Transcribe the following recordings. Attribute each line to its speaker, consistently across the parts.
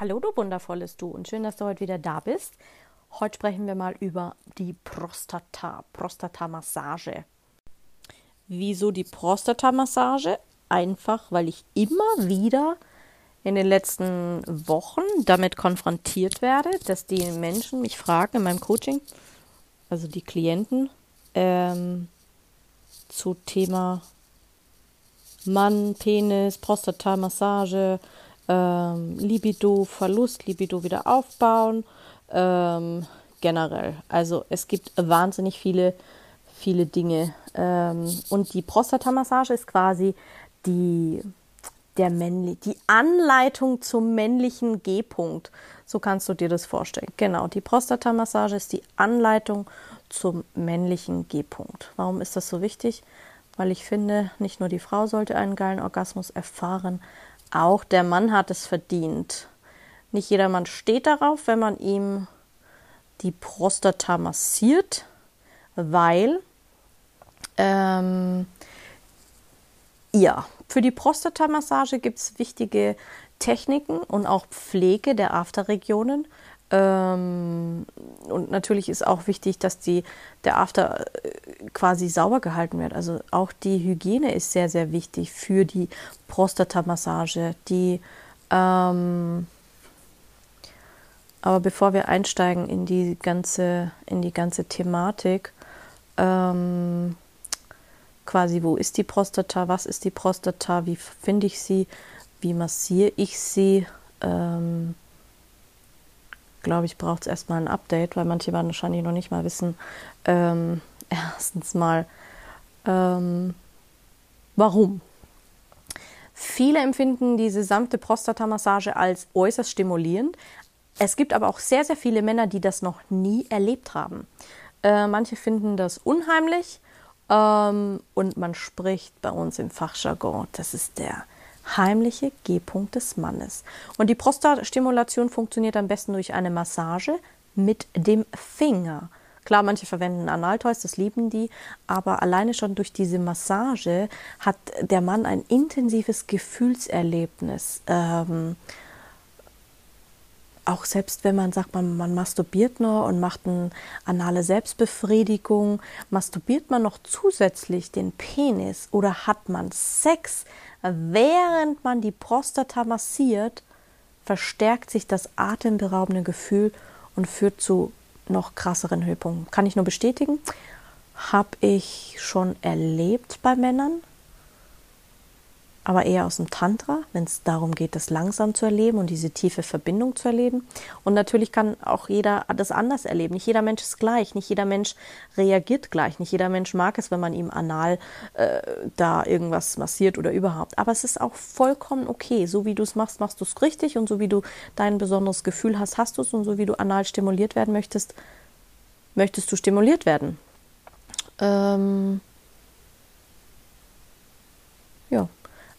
Speaker 1: Hallo, du wundervolles Du und schön, dass du heute wieder da bist. Heute sprechen wir mal über die Prostata, Prostata-Massage. Wieso die Prostata-Massage? Einfach, weil ich immer wieder in den letzten Wochen damit konfrontiert werde, dass die Menschen mich fragen in meinem Coaching, also die Klienten, ähm, zu Thema Mann, Penis, Prostata-Massage, ähm, Libido, Verlust, Libido wieder aufbauen, ähm, generell. Also es gibt wahnsinnig viele, viele Dinge. Ähm, und die Prostatamassage ist quasi die, der männlich, die Anleitung zum männlichen G-Punkt. So kannst du dir das vorstellen. Genau, die Prostatamassage ist die Anleitung zum männlichen G-Punkt. Warum ist das so wichtig? Weil ich finde, nicht nur die Frau sollte einen geilen Orgasmus erfahren, auch der Mann hat es verdient. Nicht jeder Mann steht darauf, wenn man ihm die Prostata massiert, weil ähm, ja, für die Prostata-Massage gibt es wichtige Techniken und auch Pflege der Afterregionen. Ähm, und natürlich ist auch wichtig, dass die, der After äh, quasi sauber gehalten wird. Also auch die Hygiene ist sehr, sehr wichtig für die Prostatamassage. Die, ähm, aber bevor wir einsteigen in die ganze, in die ganze Thematik, ähm, quasi, wo ist die Prostata, was ist die Prostata, wie finde ich sie, wie massiere ich sie, ähm, glaube ich, braucht es erstmal ein Update, weil manche wahrscheinlich noch nicht mal wissen, ähm, erstens mal, ähm, warum. Viele empfinden diese sanfte Prostatamassage als äußerst stimulierend. Es gibt aber auch sehr, sehr viele Männer, die das noch nie erlebt haben. Äh, manche finden das unheimlich ähm, und man spricht bei uns im Fachjargon, das ist der heimliche G-Punkt des Mannes. Und die Prostatstimulation funktioniert am besten durch eine Massage mit dem Finger. Klar, manche verwenden Analtoys, das lieben die, aber alleine schon durch diese Massage hat der Mann ein intensives Gefühlserlebnis. Ähm, auch selbst wenn man sagt, man, man masturbiert noch und macht eine anale Selbstbefriedigung, masturbiert man noch zusätzlich den Penis oder hat man Sex, während man die Prostata massiert, verstärkt sich das atemberaubende Gefühl und führt zu noch krasseren Höhepunkten. Kann ich nur bestätigen. Habe ich schon erlebt bei Männern, aber eher aus dem Tantra, wenn es darum geht, das langsam zu erleben und diese tiefe Verbindung zu erleben. Und natürlich kann auch jeder das anders erleben. Nicht jeder Mensch ist gleich, nicht jeder Mensch reagiert gleich, nicht jeder Mensch mag es, wenn man ihm anal äh, da irgendwas massiert oder überhaupt. Aber es ist auch vollkommen okay. So wie du es machst, machst du es richtig und so wie du dein besonderes Gefühl hast, hast du es und so wie du anal stimuliert werden möchtest, möchtest du stimuliert werden. Ähm ja.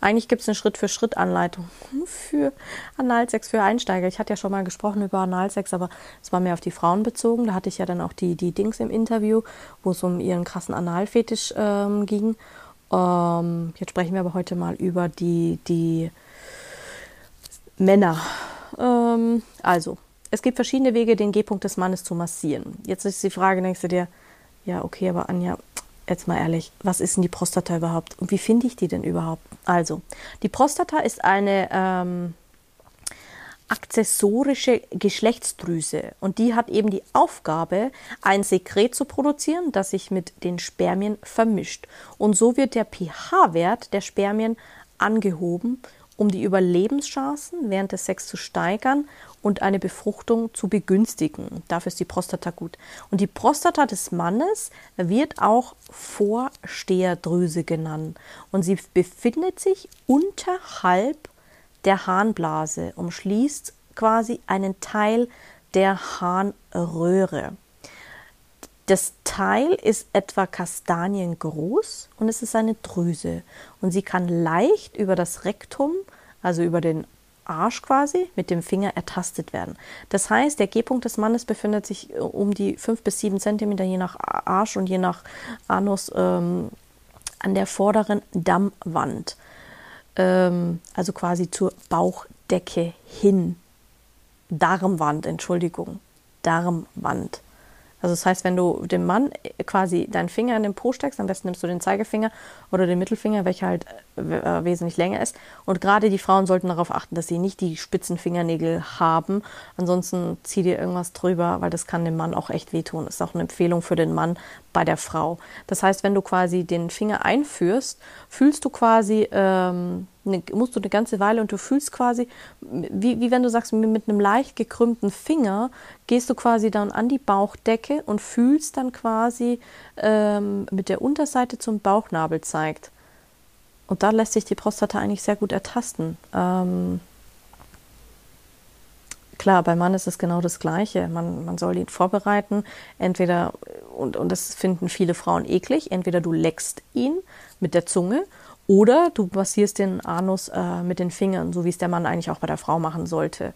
Speaker 1: Eigentlich gibt es eine Schritt-für-Schritt-Anleitung für Analsex für Einsteiger. Ich hatte ja schon mal gesprochen über Analsex, aber es war mehr auf die Frauen bezogen. Da hatte ich ja dann auch die, die Dings im Interview, wo es um ihren krassen Analfetisch ähm, ging. Ähm, jetzt sprechen wir aber heute mal über die, die Männer. Ähm, also, es gibt verschiedene Wege, den G-Punkt des Mannes zu massieren. Jetzt ist die Frage, denkst du dir, ja, okay, aber Anja, jetzt mal ehrlich, was ist denn die Prostata überhaupt und wie finde ich die denn überhaupt? Also, die Prostata ist eine ähm, akzessorische Geschlechtsdrüse und die hat eben die Aufgabe, ein Sekret zu produzieren, das sich mit den Spermien vermischt. Und so wird der pH-Wert der Spermien angehoben, um die Überlebenschancen während des Sex zu steigern und eine Befruchtung zu begünstigen. Dafür ist die Prostata gut. Und die Prostata des Mannes wird auch Vorsteherdrüse genannt. Und sie befindet sich unterhalb der Harnblase, umschließt quasi einen Teil der Harnröhre. Das Teil ist etwa kastaniengroß und es ist eine Drüse. Und sie kann leicht über das Rektum, also über den Arsch quasi, mit dem Finger ertastet werden. Das heißt, der G-Punkt des Mannes befindet sich äh, um die 5 bis 7 Zentimeter je nach Arsch und je nach Anus ähm, an der vorderen Dammwand. Ähm, also quasi zur Bauchdecke hin. Darmwand, Entschuldigung. Darmwand. Also das heißt, wenn du dem Mann quasi deinen Finger in den Po steckst, am besten nimmst du den Zeigefinger oder den Mittelfinger, welcher halt äh, wesentlich länger ist. Und gerade die Frauen sollten darauf achten, dass sie nicht die spitzen Fingernägel haben. Ansonsten zieh dir irgendwas drüber, weil das kann dem Mann auch echt wehtun. Das ist auch eine Empfehlung für den Mann bei der Frau. Das heißt, wenn du quasi den Finger einführst, fühlst du quasi ähm, eine, musst du eine ganze Weile und du fühlst quasi, wie, wie wenn du sagst, mit einem leicht gekrümmten Finger gehst du quasi dann an die Bauchdecke und fühlst dann quasi ähm, mit der Unterseite zum Bauchnabel zeigt. Und da lässt sich die Prostata eigentlich sehr gut ertasten. Ähm, klar, beim Mann ist es genau das Gleiche. Man, man soll ihn vorbereiten. Entweder, und, und das finden viele Frauen eklig, entweder du leckst ihn mit der Zunge oder du massierst den Anus äh, mit den Fingern, so wie es der Mann eigentlich auch bei der Frau machen sollte.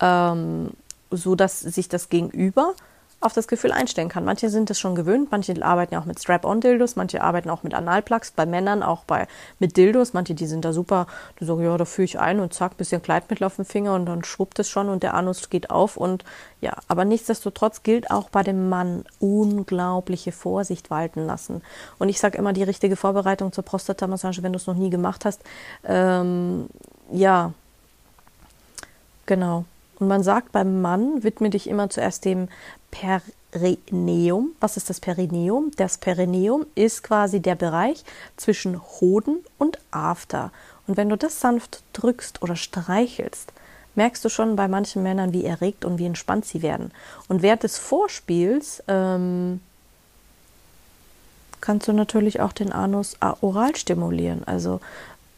Speaker 1: Ähm, so dass sich das Gegenüber auf das Gefühl einstellen kann. Manche sind es schon gewöhnt, manche arbeiten auch mit Strap-on-Dildos, manche arbeiten auch mit Analplugs, bei Männern auch bei, mit Dildos, manche, die sind da super, die sagen, ja, da führe ich ein und zack, bisschen Kleidmittel auf den Finger und dann schwuppt es schon und der Anus geht auf und ja, aber nichtsdestotrotz gilt auch bei dem Mann unglaubliche Vorsicht walten lassen. Und ich sage immer, die richtige Vorbereitung zur Prostatamassage, wenn du es noch nie gemacht hast, ähm, ja, genau. Und man sagt beim Mann, widme dich immer zuerst dem Perineum. Was ist das Perineum? Das Perineum ist quasi der Bereich zwischen Hoden und After. Und wenn du das sanft drückst oder streichelst, merkst du schon bei manchen Männern, wie erregt und wie entspannt sie werden. Und während des Vorspiels ähm, kannst du natürlich auch den Anus oral stimulieren. Also,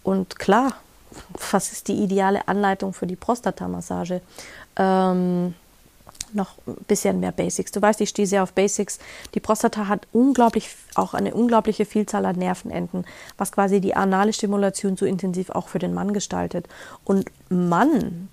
Speaker 1: und klar, was ist die ideale Anleitung für die Prostatamassage? Ähm, noch ein bisschen mehr Basics. Du weißt, ich stehe sehr auf Basics. Die Prostata hat unglaublich, auch eine unglaubliche Vielzahl an Nervenenden, was quasi die anale Stimulation so intensiv auch für den Mann gestaltet. Und Mann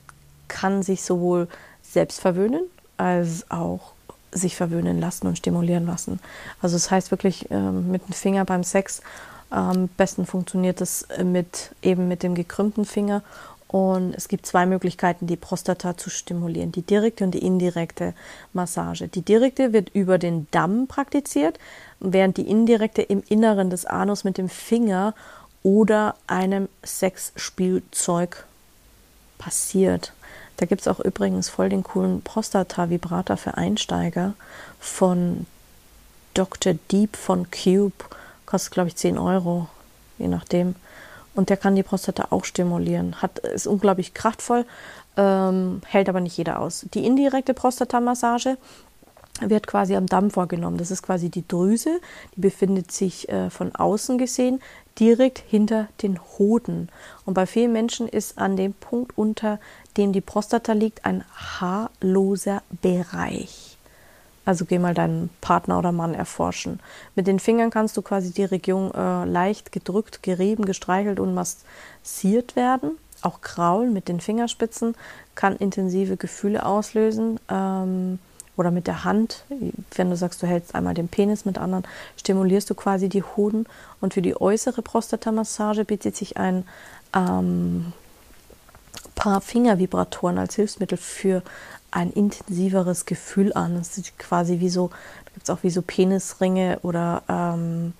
Speaker 1: kann sich sowohl selbst verwöhnen als auch sich verwöhnen lassen und stimulieren lassen. Also das heißt wirklich ähm, mit dem Finger beim Sex am besten funktioniert es mit eben mit dem gekrümmten Finger und es gibt zwei Möglichkeiten, die Prostata zu stimulieren, die direkte und die indirekte Massage. Die direkte wird über den Damm praktiziert, während die indirekte im Inneren des Anus mit dem Finger oder einem Sexspielzeug passiert. Da gibt es auch übrigens voll den coolen Prostata-Vibrator für Einsteiger von Dr. Deep von Cube. Kostet, glaube ich, 10 Euro, je nachdem. Und der kann die Prostata auch stimulieren. Hat, ist unglaublich kraftvoll, ähm, hält aber nicht jeder aus. Die indirekte Prostatamassage wird quasi am Damm vorgenommen. Das ist quasi die Drüse, die befindet sich äh, von außen gesehen direkt hinter den Hoden. Und bei vielen Menschen ist an dem Punkt, unter dem die Prostata liegt, ein haarloser Bereich. Also geh mal deinen Partner oder Mann erforschen. Mit den Fingern kannst du quasi die Region äh, leicht gedrückt, gerieben, gestreichelt und massiert werden. Auch Kraulen mit den Fingerspitzen kann intensive Gefühle auslösen. Ähm, oder mit der Hand, wenn du sagst, du hältst einmal den Penis mit anderen, stimulierst du quasi die Hoden. Und für die äußere Prostatamassage bietet sich ein ähm, paar Fingervibratoren als Hilfsmittel für ein intensiveres Gefühl an. Es ist quasi wie so, da gibt es auch wie so Penisringe oder ähm,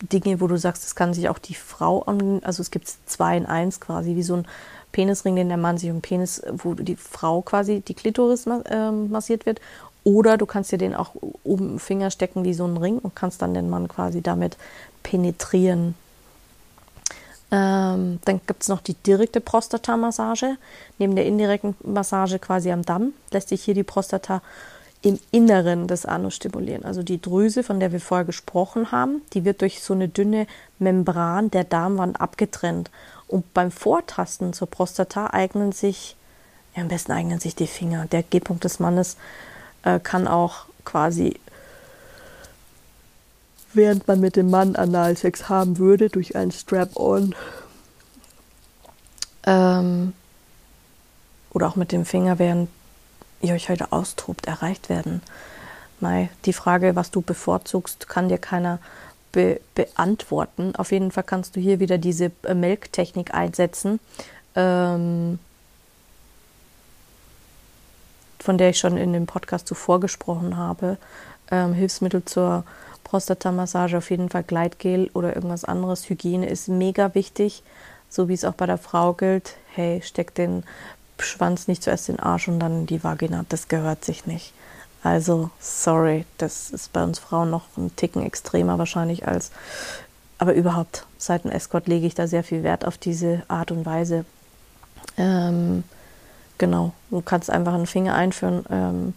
Speaker 1: Dinge, wo du sagst, das kann sich auch die Frau an, also es gibt zwei in eins quasi, wie so ein Penisring, den der Mann sich um Penis, wo die Frau quasi die Klitoris äh, massiert wird. Oder du kannst dir den auch um den Finger stecken wie so ein Ring und kannst dann den Mann quasi damit penetrieren. Ähm, dann gibt es noch die direkte Prostata-Massage. Neben der indirekten Massage quasi am Damm lässt sich hier die Prostata im Inneren des Anus stimulieren. Also die Drüse, von der wir vorher gesprochen haben, die wird durch so eine dünne Membran der Darmwand abgetrennt. Und beim Vortasten zur Prostata eignen sich Ja, am besten eignen sich die Finger. Der G-Punkt des Mannes äh, kann auch quasi, während man mit dem Mann Analsex haben würde, durch ein Strap-on ähm, oder auch mit dem Finger, während ihr euch heute austobt, erreicht werden. Mai, die Frage, was du bevorzugst, kann dir keiner be beantworten. Auf jeden Fall kannst du hier wieder diese äh, Melktechnik einsetzen, ähm, von der ich schon in dem Podcast zuvor gesprochen habe. Ähm, Hilfsmittel zur Prostatamassage, auf jeden Fall Gleitgel oder irgendwas anderes. Hygiene ist mega wichtig, so wie es auch bei der Frau gilt. Hey, steck den Schwanz nicht zuerst in den Arsch und dann in die Vagina. Das gehört sich nicht. Also, sorry, das ist bei uns Frauen noch ein Ticken extremer wahrscheinlich als. Aber überhaupt, seit dem Escort lege ich da sehr viel Wert auf diese Art und Weise. Ähm, genau, du kannst einfach einen Finger einführen. Ähm,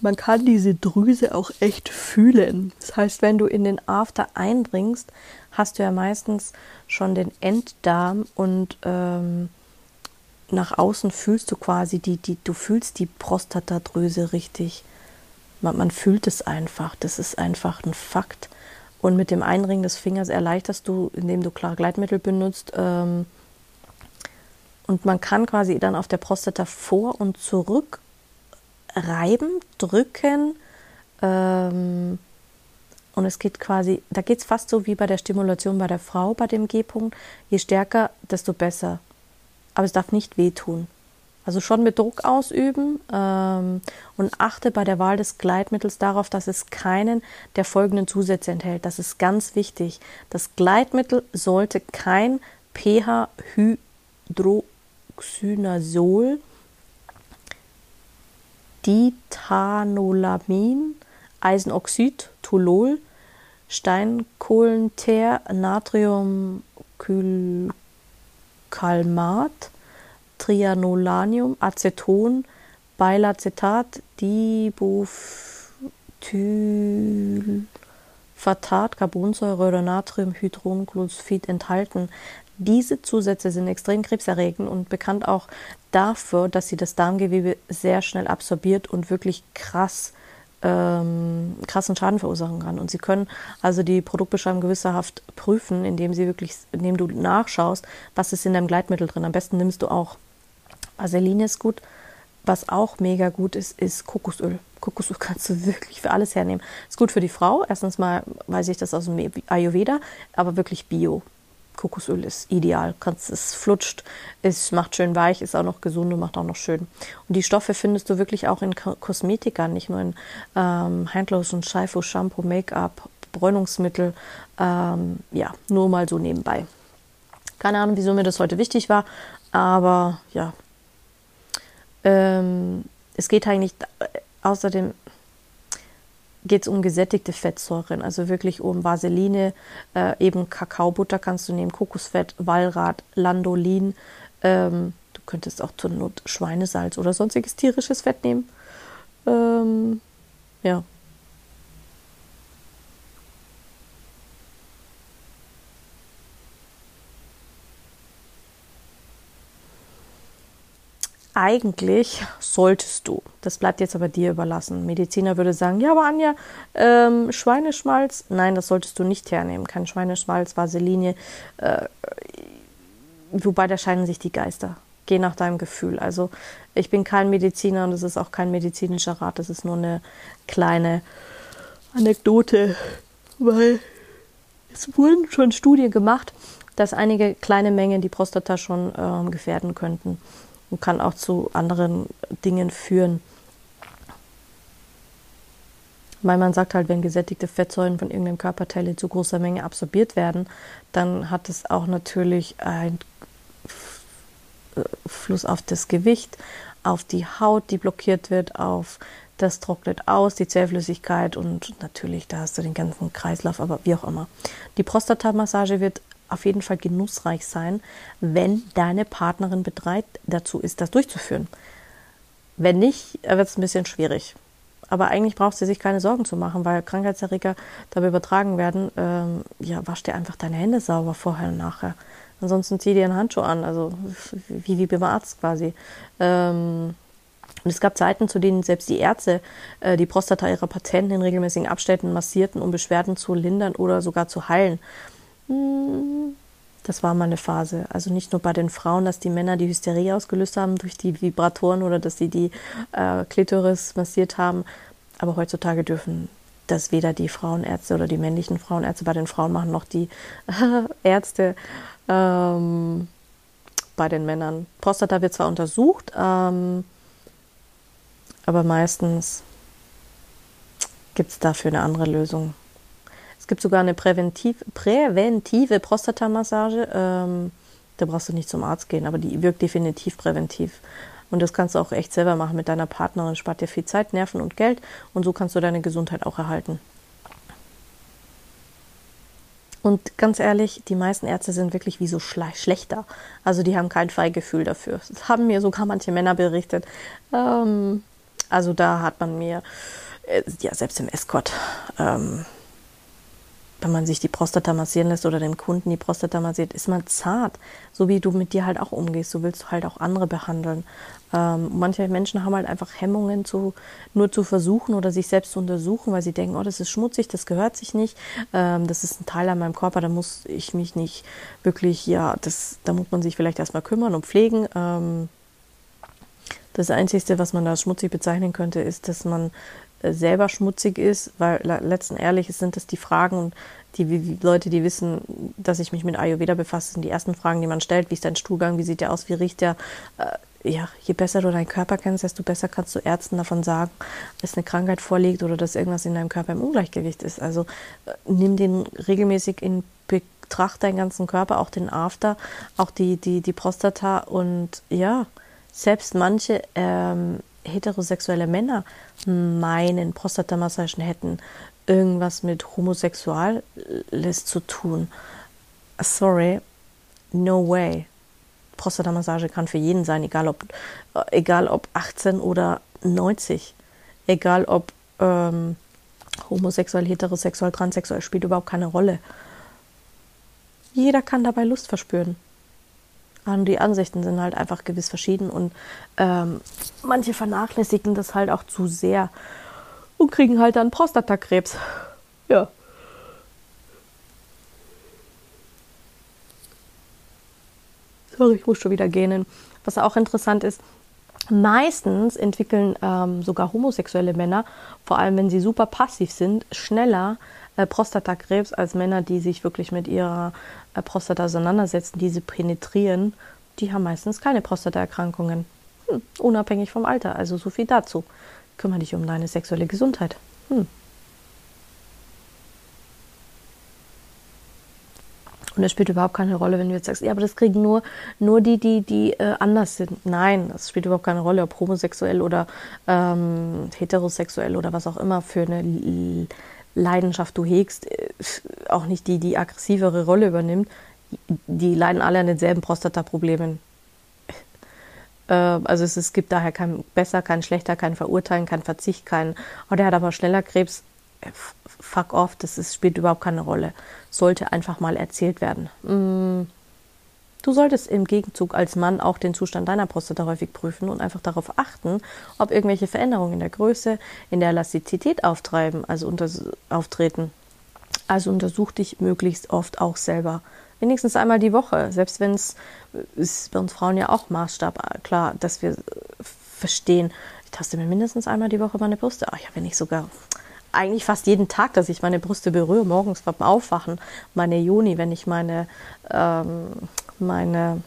Speaker 1: man kann diese Drüse auch echt fühlen. Das heißt, wenn du in den After eindringst, hast du ja meistens schon den Enddarm und ähm, nach außen fühlst du quasi die, die, du fühlst die Prostatadrüse richtig. Man, man fühlt es einfach. Das ist einfach ein Fakt. Und mit dem Einringen des Fingers erleichterst du, indem du klare Gleitmittel benutzt. Ähm, und man kann quasi dann auf der Prostata vor und zurück reiben, drücken. Ähm, und es geht quasi, da geht es fast so wie bei der Stimulation bei der Frau bei dem G-Punkt. Je stärker, desto besser aber es darf nicht wehtun. Also schon mit Druck ausüben ähm, und achte bei der Wahl des Gleitmittels darauf, dass es keinen der folgenden Zusätze enthält. Das ist ganz wichtig. Das Gleitmittel sollte kein pH-Hydroxynazol, Dithanolamin, Eisenoxid, Tolol, Steinkohlenteer, Natriumkyl Calmat, Trianolanium, Aceton, Beilacetat, Dibutylfatat, Carbonsäure oder Natriumhydronglyphid enthalten. Diese Zusätze sind extrem krebserregend und bekannt auch dafür, dass sie das Darmgewebe sehr schnell absorbiert und wirklich krass ähm, krassen Schaden verursachen kann. Und sie können also die Produktbeschreibung gewisserhaft prüfen, indem sie wirklich, indem du nachschaust, was ist in deinem Gleitmittel drin. Am besten nimmst du auch Vaseline ist gut. Was auch mega gut ist, ist Kokosöl. Kokosöl kannst du wirklich für alles hernehmen. Ist gut für die Frau. Erstens mal weiß ich das aus dem Ayurveda, aber wirklich Bio. Kokosöl ist ideal. Kannst, es flutscht, es macht schön weich, ist auch noch gesund und macht auch noch schön. Und die Stoffe findest du wirklich auch in Kosmetika, nicht nur in ähm, Handlotion, Shampoo, Shampoo, Make-up, Bräunungsmittel. Ähm, ja, nur mal so nebenbei. Keine Ahnung, wieso mir das heute wichtig war, aber ja. Ähm, es geht eigentlich außerdem geht es um gesättigte Fettsäuren, also wirklich um Vaseline, äh, eben Kakaobutter kannst du nehmen, Kokosfett, Walrat, Landolin. Ähm, du könntest auch zur Not Schweinesalz oder sonstiges tierisches Fett nehmen. Ähm, ja, eigentlich solltest du, das bleibt jetzt aber dir überlassen. Mediziner würde sagen, ja, aber Anja, ähm, Schweineschmalz, nein, das solltest du nicht hernehmen. Kein Schweineschmalz, Vaseline, äh, wobei da scheinen sich die Geister. Geh nach deinem Gefühl. Also ich bin kein Mediziner und es ist auch kein medizinischer Rat, das ist nur eine kleine Anekdote, weil es wurden schon Studien gemacht, dass einige kleine Mengen die Prostata schon äh, gefährden könnten und kann auch zu anderen Dingen führen. Weil man sagt halt, wenn gesättigte Fettsäuren von irgendeinem Körperteil in zu großer Menge absorbiert werden, dann hat es auch natürlich einen Fluss auf das Gewicht, auf die Haut, die blockiert wird, auf das trocknet aus, die Zellflüssigkeit und natürlich, da hast du den ganzen Kreislauf, aber wie auch immer. Die Prostatamassage wird auf jeden Fall genussreich sein, wenn deine Partnerin bereit dazu ist, das durchzuführen. Wenn nicht, wird es ein bisschen schwierig. Aber eigentlich brauchst du sich keine Sorgen zu machen, weil Krankheitserreger dabei übertragen werden. Ähm, ja, wasch dir einfach deine Hände sauber vorher und nachher. Ansonsten zieh dir einen Handschuh an, also wie, wie beim Arzt quasi. Ähm, und es gab Zeiten, zu denen selbst die Ärzte äh, die Prostata ihrer Patienten in regelmäßigen Abständen massierten, um Beschwerden zu lindern oder sogar zu heilen. Das war mal eine Phase. Also nicht nur bei den Frauen, dass die Männer die Hysterie ausgelöst haben durch die Vibratoren oder dass sie die äh, Klitoris massiert haben. Aber heutzutage dürfen das weder die Frauenärzte oder die männlichen Frauenärzte bei den Frauen machen, noch die Ärzte ähm, bei den Männern. Prostata wird zwar untersucht, ähm, aber meistens gibt es dafür eine andere Lösung. Es gibt sogar eine präventiv, präventive Prostatamassage. Ähm, da brauchst du nicht zum Arzt gehen, aber die wirkt definitiv präventiv. Und das kannst du auch echt selber machen mit deiner Partnerin. Spart dir viel Zeit, Nerven und Geld. Und so kannst du deine Gesundheit auch erhalten. Und ganz ehrlich, die meisten Ärzte sind wirklich wie so schlechter. Also die haben kein Freigefühl dafür. Das haben mir sogar manche Männer berichtet. Ähm, also da hat man mir, äh, ja, selbst im Escort, ähm, wenn man sich die Prostata massieren lässt oder dem Kunden die Prostata massiert, ist man zart. So wie du mit dir halt auch umgehst, so willst du halt auch andere behandeln. Ähm, manche Menschen haben halt einfach Hemmungen, zu, nur zu versuchen oder sich selbst zu untersuchen, weil sie denken, oh, das ist schmutzig, das gehört sich nicht, ähm, das ist ein Teil an meinem Körper, da muss ich mich nicht wirklich, ja, das, da muss man sich vielleicht erstmal kümmern und pflegen. Ähm, das Einzige, was man da schmutzig bezeichnen könnte, ist, dass man selber schmutzig ist, weil letzten ehrlich sind das die Fragen, die, die Leute, die wissen, dass ich mich mit Ayurveda befasse, sind die ersten Fragen, die man stellt. Wie ist dein Stuhlgang? Wie sieht der aus? Wie riecht der? Äh, ja, je besser du deinen Körper kennst, desto besser kannst du Ärzten davon sagen, dass eine Krankheit vorliegt oder dass irgendwas in deinem Körper im Ungleichgewicht ist. Also äh, nimm den regelmäßig in Betracht, deinen ganzen Körper, auch den After, auch die, die, die Prostata und ja, selbst manche ähm, heterosexuelle Männer meinen, Prostatamassagen hätten irgendwas mit Homosexuales zu tun. Sorry, no way. Prostatamassage kann für jeden sein, egal ob, egal ob 18 oder 90. Egal ob ähm, homosexuell, heterosexuell, transsexuell, spielt überhaupt keine Rolle. Jeder kann dabei Lust verspüren. Die Ansichten sind halt einfach gewiss verschieden und ähm, manche vernachlässigen das halt auch zu sehr und kriegen halt dann Prostatakrebs. Ja. Sorry, ich muss schon wieder gähnen. Was auch interessant ist, meistens entwickeln ähm, sogar homosexuelle Männer, vor allem wenn sie super passiv sind, schneller äh, Prostatakrebs als Männer, die sich wirklich mit ihrer äh, Prostata auseinandersetzen, die sie penetrieren. Die haben meistens keine Prostataerkrankungen. Hm, unabhängig vom Alter. Also so viel dazu. Kümmere dich um deine sexuelle Gesundheit. Hm. Und es spielt überhaupt keine Rolle, wenn du jetzt sagst, ja, aber das kriegen nur, nur die, die, die äh, anders sind. Nein, das spielt überhaupt keine Rolle, ob homosexuell oder ähm, heterosexuell oder was auch immer für eine Leidenschaft du hegst, äh, auch nicht die, die aggressivere Rolle übernimmt, die leiden alle an denselben Prostataproblemen. Äh, also es, es, gibt daher kein besser, kein schlechter, kein Verurteilen, kein Verzicht, kein, oh, der hat aber schneller Krebs. Äh, fuck off, das ist, spielt überhaupt keine Rolle. Sollte einfach mal erzählt werden. Mm Du solltest im Gegenzug als Mann auch den Zustand deiner Prostata häufig prüfen und einfach darauf achten, ob irgendwelche Veränderungen in der Größe, in der Elastizität auftreiben, also auftreten. Also untersuch dich möglichst oft auch selber. Wenigstens einmal die Woche, selbst wenn es ist bei uns Frauen ja auch Maßstab, klar, dass wir verstehen, ich taste mir mindestens einmal die Woche meine Brüste. Ach ja, wenn ich sogar eigentlich fast jeden Tag, dass ich meine Brüste berühre, morgens beim Aufwachen, meine Juni, wenn ich meine ähm, meine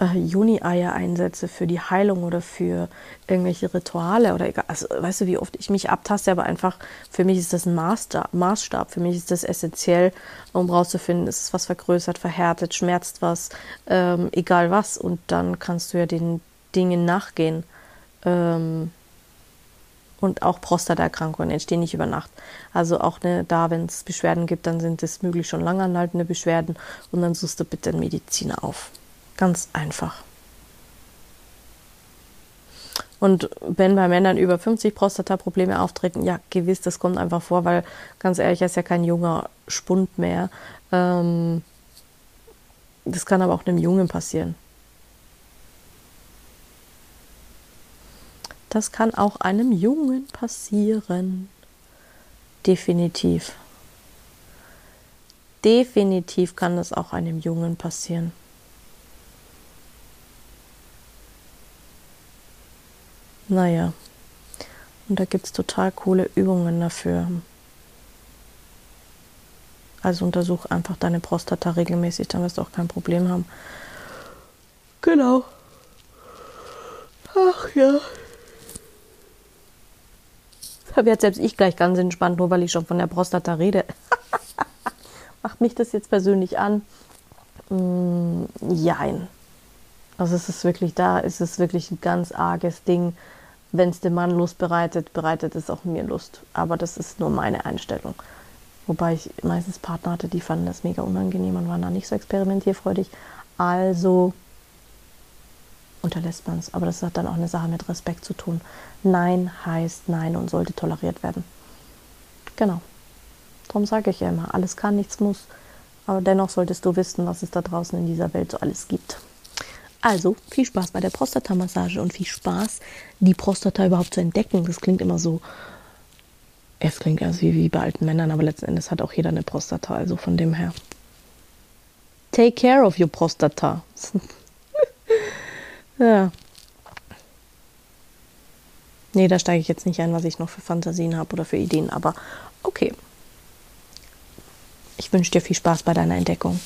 Speaker 1: äh, Juni-Eier einsetze für die Heilung oder für irgendwelche Rituale oder egal. Also, weißt du, wie oft ich mich abtaste, aber einfach für mich ist das ein Maßstab. Maßstab. Für mich ist das essentiell, um rauszufinden, ist es was vergrößert, verhärtet, schmerzt was, ähm, egal was. Und dann kannst du ja den Dingen nachgehen. Ähm, und auch Prostataerkrankungen entstehen nicht über Nacht. Also auch ne, da, wenn es Beschwerden gibt, dann sind es möglich schon lange anhaltende Beschwerden und dann suchst du bitte einen Mediziner auf. Ganz einfach. Und wenn bei Männern über 50 Prostata-Probleme auftreten, ja, gewiss, das kommt einfach vor, weil ganz ehrlich, er ist ja kein junger Spund mehr. Ähm, Das kann aber auch einem Jungen passieren. Das kann auch einem Jungen passieren. Definitiv. Definitiv kann das auch einem Jungen passieren. Naja, und da gibt es total coole Übungen dafür. Also untersuch einfach deine Prostata regelmäßig, dann wirst du auch kein Problem haben. Genau. Ach ja. Habe jetzt selbst ich gleich ganz entspannt, nur weil ich schon von der Prostata rede. Macht mich das jetzt persönlich an? Mm, jein. Also es ist wirklich da, es ist wirklich ein ganz arges Ding. Wenn es dem Mann Lust bereitet, bereitet es auch mir Lust. Aber das ist nur meine Einstellung. Wobei ich meistens Partner hatte, die fanden das mega unangenehm und waren da nicht so experimentierfreudig. Also unterlässt man es. Aber das hat dann auch eine Sache mit Respekt zu tun. Nein heißt Nein und sollte toleriert werden. Genau. Darum sage ich ja immer, alles kann, nichts muss. Aber dennoch solltest du wissen, was es da draußen in dieser Welt so alles gibt. Also viel Spaß bei der Prostata-Massage und viel Spaß, die Prostata überhaupt zu entdecken. Das klingt immer so, es klingt erst wie, wie bei alten Männern, aber letzten Endes hat auch jeder eine Prostata, also von dem her. Take care of your Prostata. ja. Nee, da steige ich jetzt nicht ein, was ich noch für Fantasien habe oder für Ideen, aber okay. Ich wünsche dir viel Spaß bei deiner Entdeckung.